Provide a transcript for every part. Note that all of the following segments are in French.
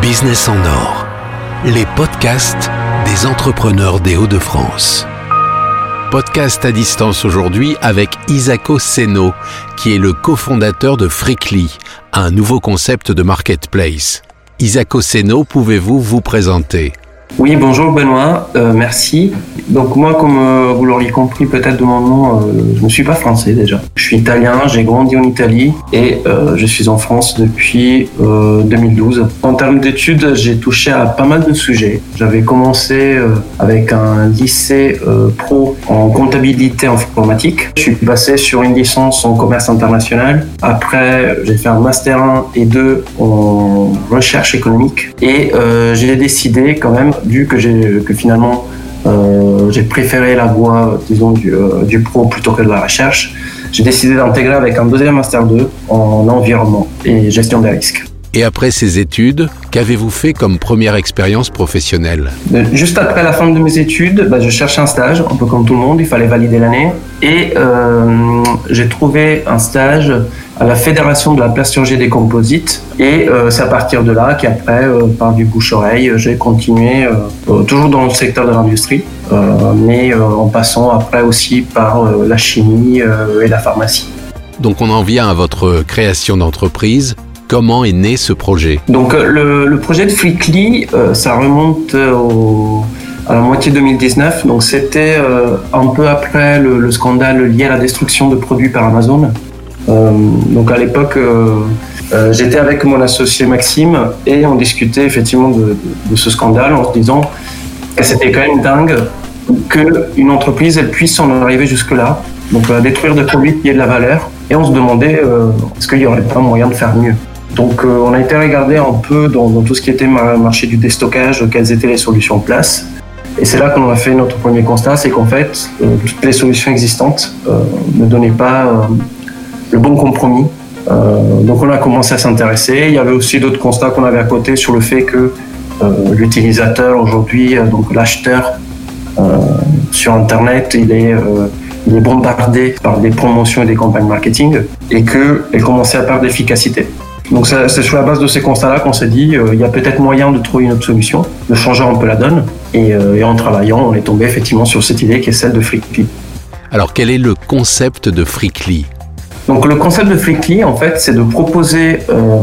Business en or, les podcasts des entrepreneurs des Hauts-de-France. Podcast à distance aujourd'hui avec Isako Seno, qui est le cofondateur de Freakly, un nouveau concept de marketplace. Isako Seno, pouvez-vous vous présenter? Oui, bonjour Benoît, euh, merci. Donc moi, comme euh, vous l'auriez compris peut-être de mon nom, euh, je ne suis pas français déjà. Je suis italien, j'ai grandi en Italie et je suis en France depuis 2012. En termes d'études, j'ai touché à pas mal de sujets. J'avais commencé avec un lycée pro en comptabilité informatique. Je suis passé sur une licence en commerce international. Après, j'ai fait un master 1 et 2 en recherche économique et j'ai décidé quand même vu que, que finalement euh, j'ai préféré la voie, disons, du, euh, du, pro plutôt que de la recherche, j'ai décidé d'intégrer avec un deuxième master 2 en environnement et gestion des risques. Et après ces études, qu'avez-vous fait comme première expérience professionnelle? Euh, Juste après la fin de mes études, bah, je cherchais un stage, un peu comme tout le monde, il fallait valider l'année. Et euh, j'ai trouvé un stage à la Fédération de la plasturgie des composites. Et euh, c'est à partir de là qu'après, par du bouche-oreille, j'ai continué toujours dans le secteur de l'industrie, mais en passant après aussi par la chimie et la pharmacie. Donc on en vient à votre création d'entreprise. Comment est né ce projet Donc euh, le, projet de Flickly, euh, ça remonte à la moitié 2019. Donc c'était euh, un peu après le, scandale lié à la destruction de produits par Amazon. donc à l'époque, j'étais avec mon associé Maxime et on discutait effectivement de, ce scandale en se disant que c'était quand même dingue qu'une entreprise elle puisse en arriver jusque-là, donc détruire des produits qui aient de la valeur. Et on se demandait est-ce qu'il n'y aurait pas moyen de faire mieux? Donc euh, on a été regarder un peu dans, tout ce qui était marché du déstockage, quelles étaient les solutions en place. Et c'est là qu'on a fait notre premier constat, c'est qu'en fait, euh, toutes les solutions existantes euh, ne donnaient pas le bon compromis. donc on a commencé à s'intéresser. Il y avait aussi d'autres constats qu'on avait à côté sur le fait que l'utilisateur aujourd'hui, donc l'acheteur sur Internet, il est il est bombardé par des promotions et des campagnes marketing et qu'elle commençait à perdre d'efficacité. Donc c'est sur la base de ces constats-là qu'on s'est dit, euh, il y a peut-être moyen de trouver une autre solution, de changer un peu la donne. Euh, et, en travaillant, on est tombé effectivement sur cette idée qui est celle de Freakly. Alors quel est le concept de Freakly Donc le concept de Freakly, en fait, c'est de proposer euh,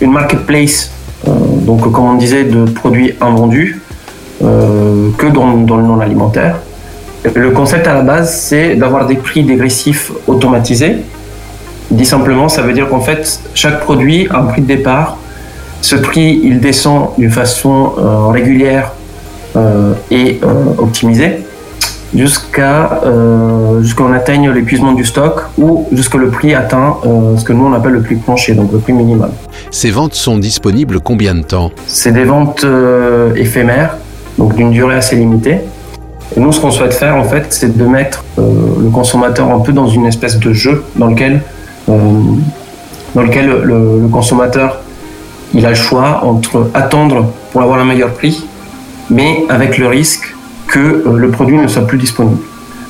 une marketplace, donc comme on disait, de produits invendus, que dans, dans le non alimentaire. Le concept à la base, c'est d'avoir des prix dégressifs automatisés Dit simplement, ça veut dire qu'en fait, chaque produit a un prix de départ. Ce prix, il descend d'une façon euh, régulière euh, et euh, optimisée jusqu'à jusqu'on atteigne l'épuisement du stock ou jusqu'à le prix atteint ce que nous on appelle le prix plancher, donc le prix minimum. Ces ventes sont disponibles combien de temps? C'est des ventes éphémères, donc d'une durée assez limitée. Et nous, ce qu'on souhaite faire, en fait, c'est de mettre le consommateur un peu dans une espèce de jeu dans lequel dans lequel le, consommateur il a le choix entre attendre pour avoir un meilleur prix, mais avec le risque que euh, le produit ne soit plus disponible.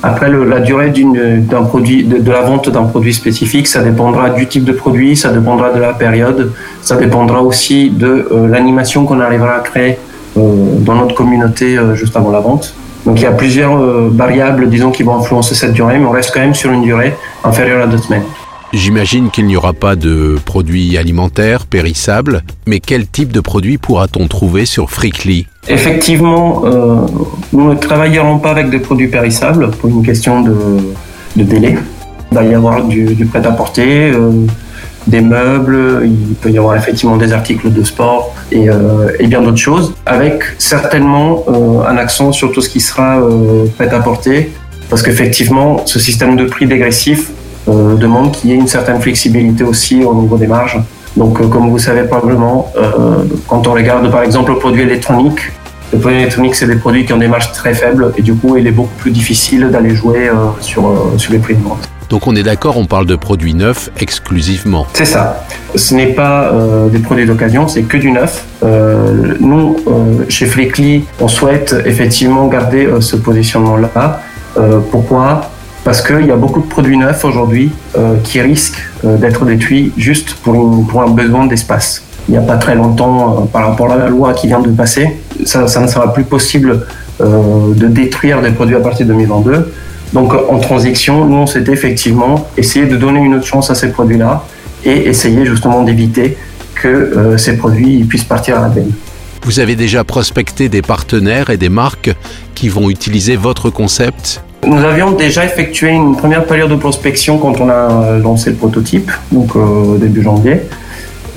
Après, la durée d'un produit, de, la vente d'un produit spécifique, ça dépendra du type de produit, ça dépendra de la période, ça dépendra aussi de euh, l'animation qu'on arrivera à créer dans notre communauté juste avant la vente. Donc il y a plusieurs variables, disons, qui vont influencer cette durée, mais on reste quand même sur une durée inférieure à deux semaines. J'imagine qu'il n'y aura pas de produits alimentaires périssables, mais quel type de produits pourra-t-on trouver sur Freakly Effectivement, euh, nous ne travaillerons pas avec des produits périssables pour une question de, délai. Il va y avoir du, prêt-à-porter, euh, des meubles, il peut y avoir effectivement des articles de sport et, euh, et bien d'autres choses, avec certainement un accent sur tout ce qui sera prêt-à-porter, parce qu'effectivement, ce système de prix dégressif euh, demande qu'il y ait une certaine flexibilité aussi au niveau des marges. Donc, euh, comme vous savez probablement, euh, quand on regarde par exemple le produit électronique, les produits électroniques, c'est des produits qui ont des marges très faibles et du coup, il est beaucoup plus difficile d'aller jouer sur, sur les prix de vente. Donc on est d'accord, on parle de produits neufs exclusivement. C'est ça. Ce n'est pas des produits d'occasion, c'est que du neuf. nous, chez Fleckly, on souhaite effectivement garder ce positionnement-là. pourquoi? Parce qu'il y a beaucoup de produits neufs aujourd'hui euh, qui risquent euh, d'être détruits juste pour, un besoin d'espace. il n'y a pas très longtemps par rapport à la loi qui vient de passer. Ça, ne sera plus possible de détruire des produits à partir de 2022. Donc en transition, nous, on s'était effectivement essayé de donner une autre chance à ces produits-là et essayer justement d'éviter que ces produits puissent partir à la benne. Vous avez déjà prospecté des partenaires et des marques qui vont utiliser votre concept? Nous avions déjà effectué une première période de prospection quand on a lancé le prototype, donc euh, début janvier.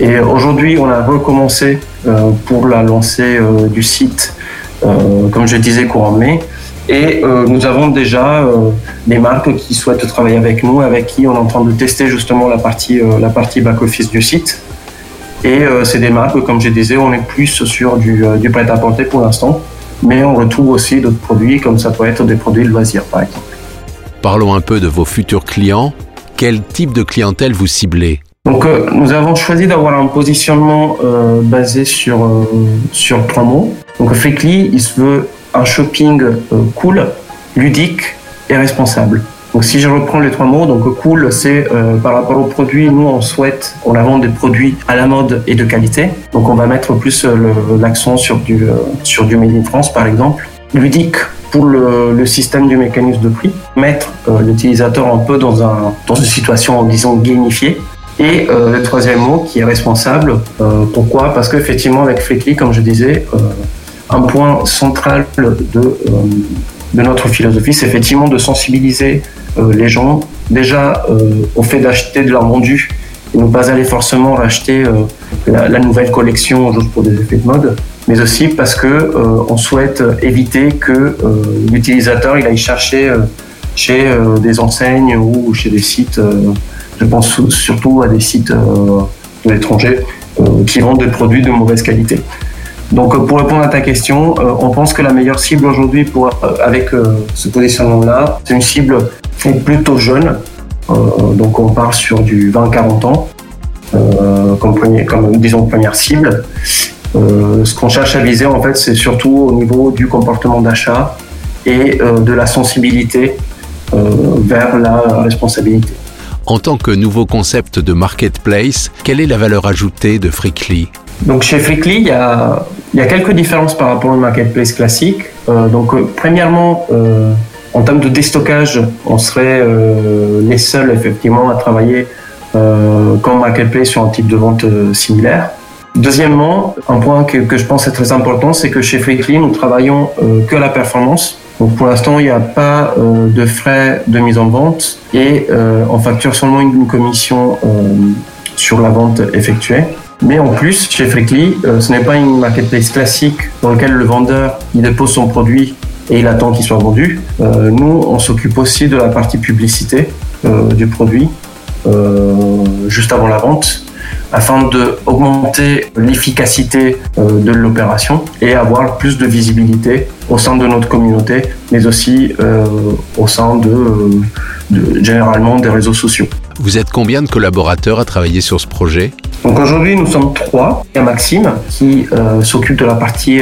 Et aujourd'hui, on a recommencé euh, pour la lancée euh, du site, comme je disais, courant mai. Et nous avons déjà des marques qui souhaitent travailler avec nous, avec qui on est en train de tester justement la partie, la partie back-office du site. Et euh, c'est des marques, comme je disais, on est plus sur du, euh, du prêt-à-porter pour l'instant, mais on retrouve aussi d'autres produits, comme ça peut être des produits de loisirs, par exemple. Parlons un peu de vos futurs clients. Quel type de clientèle vous ciblez? Donc, euh, nous avons choisi d'avoir un positionnement basé sur, sur trois mots. Donc, Freakly, il se veut un shopping cool, ludique et responsable. Donc si je reprends les trois mots, donc cool, c'est euh, par rapport aux produits, nous on souhaite, on a des produits à la mode et de qualité. Donc on va mettre plus euh, l'accent sur du euh, sur du made in France par exemple. Ludique pour le, le système du mécanisme de prix, mettre l'utilisateur un peu dans un dans une situation disons gamifiée. Et le troisième mot qui est responsable. pourquoi? Parce qu'effectivement avec Flickly, comme je disais, un point central de de notre philosophie, c'est effectivement de sensibiliser euh, les gens déjà euh, au fait d'acheter de l'art vendu et ne pas aller forcément racheter euh, la, nouvelle collection juste pour des effets de mode, mais aussi parce que on souhaite éviter que l'utilisateur il aille chercher chez des enseignes ou chez des sites. je pense surtout à des sites de l'étranger qui vendent des produits de mauvaise qualité. Donc pour répondre à ta question, on pense que la meilleure cible aujourd'hui pour avec ce positionnement-là, c'est une cible plutôt jeune. Euh, donc on part sur du 20-40 ans euh, comme, disons première cible. Euh, ce qu'on cherche à viser en fait, c'est surtout au niveau du comportement d'achat et de la sensibilité vers la responsabilité. En tant que nouveau concept de marketplace, quelle est la valeur ajoutée de Freakly donc chez Freakly, il y, a, il y a, quelques différences par rapport au marketplace classique. donc premièrement, en termes de déstockage, on serait euh, les seuls effectivement à travailler euh, comme marketplace sur un type de vente euh, similaire. Deuxièmement, un point que, que, je pense est très important, c'est que chez Freakly, nous travaillons que la performance. Donc pour l'instant, il n'y a pas de frais de mise en vente et on facture seulement une commission sur la vente effectuée. Mais en plus, chez Freakly, ce n'est pas une marketplace classique dans laquelle le vendeur il dépose son produit et il attend qu'il soit vendu. Euh, nous, on s'occupe aussi de la partie publicité euh, du produit euh, juste avant la vente afin d'augmenter l'efficacité de l'opération et avoir plus de visibilité au sein de notre communauté, mais aussi au sein de, généralement des réseaux sociaux. Vous êtes combien de collaborateurs à travailler sur ce projet? Donc aujourd'hui, nous sommes trois. Il y a Maxime qui s'occupe de la partie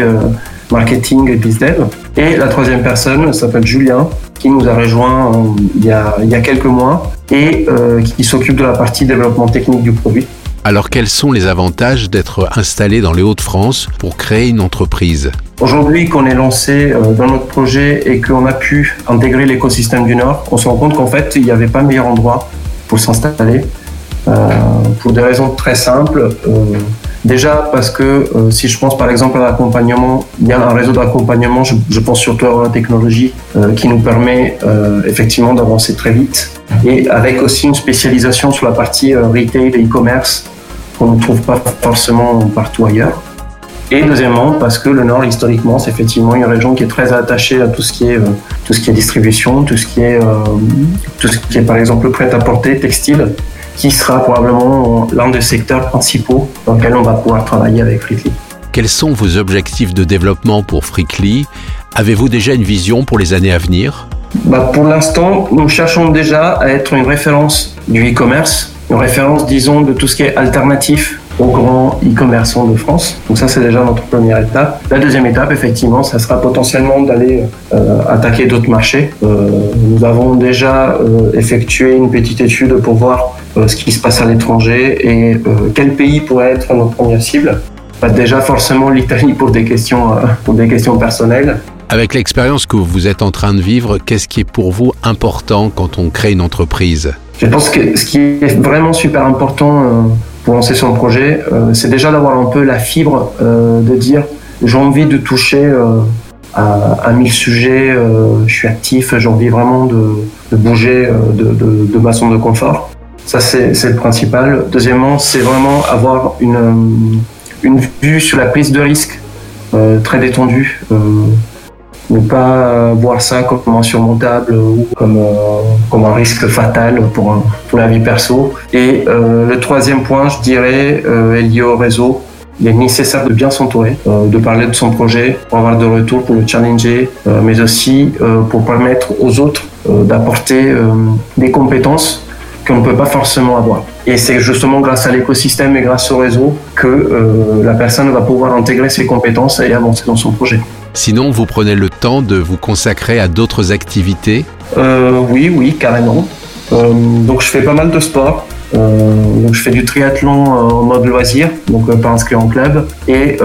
marketing et business Et la troisième personne s'appelle Julien, qui nous a rejoint euh, il, y a, il, y a, quelques mois et euh, qui s'occupe de la partie développement technique du produit. Alors quels sont les avantages d'être installé dans les Hauts-de-France pour créer une entreprise? Aujourd'hui qu'on est lancé euh, dans notre projet et qu'on a pu intégrer l'écosystème du Nord, on se rend compte qu'en fait il n'y avait pas meilleur endroit pour s'installer. Euh, pour des raisons très simples. Euh, Déjà parce que euh, si je pense par exemple à l'accompagnement, il y a un réseau d'accompagnement, je, pense surtout à la technologie qui nous permet effectivement d'avancer très vite et avec aussi une spécialisation sur la partie retail et e-commerce qu'on ne trouve pas forcément partout ailleurs. Et deuxièmement parce que le Nord historiquement c'est effectivement une région qui est très attachée à tout ce qui est tout ce qui est distribution, tout ce qui est tout ce qui est par exemple prêt à porter, textile qui sera probablement l'un des secteurs principaux dans lesquels on va pouvoir travailler avec Freakly. Quels sont vos objectifs de développement pour Freakly Avez-vous déjà une vision pour les années à venir? Bah Pour l'instant, nous cherchons déjà à être une référence du e-commerce, une référence, disons, de tout ce qui est alternatif aux grands e-commerçants de France. Donc ça, c'est déjà notre première étape. La deuxième étape, effectivement, ça sera potentiellement d'aller euh, attaquer d'autres marchés. Euh, nous avons déjà euh, effectué une petite étude pour voir ce qui se passe à l'étranger et quel pays pourrait être notre première cible. Bah, déjà forcément l'Italie pour des questions pour des questions personnelles. Avec l'expérience que vous êtes en train de vivre, qu'est-ce qui est pour vous important quand on crée une entreprise? Je pense que ce qui est vraiment super important pour lancer son projet, c'est déjà d'avoir un peu la fibre de dire j'ai envie de toucher à, mille sujets, euh, je suis actif, j'ai envie vraiment de, bouger euh, de, ma zone de confort. Ça, c'est le principal. Deuxièmement, c'est vraiment avoir une, vue sur la prise de risque euh, très détendue. Ne pas voir ça comme insurmontable ou comme, comme un risque fatal pour, la vie perso. Et le troisième point, je dirais, est lié au réseau il est nécessaire de bien s'entourer, euh, de parler de son projet pour avoir de retour, pour le challenger, euh, mais aussi euh, pour permettre aux autres d'apporter des compétences qu'on ne peut pas forcément avoir. Et c'est justement grâce à l'écosystème et grâce au réseau que la personne va pouvoir intégrer ses compétences et avancer dans son projet. Sinon, vous prenez le temps de vous consacrer à d'autres activités Oui, oui, carrément. donc je fais pas mal de sport. Euh, donc je fais du triathlon euh, en mode loisir, donc euh, pas inscrit en club. Et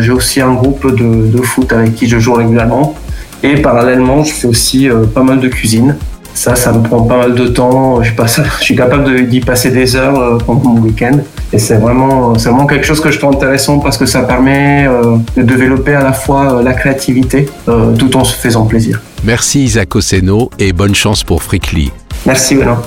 j'ai aussi un groupe de, foot avec qui je joue régulièrement. Et parallèlement, je fais aussi pas mal de cuisine. Ça, ça me prend pas mal de temps. Je, passe, je suis capable d'y passer des heures pendant mon week-end. Et c'est vraiment, c'est vraiment quelque chose que je trouve intéressant parce que ça permet de développer à la fois la créativité tout en se faisant plaisir. Merci Isaac Oseno et bonne chance pour Fricly. Merci Benoît.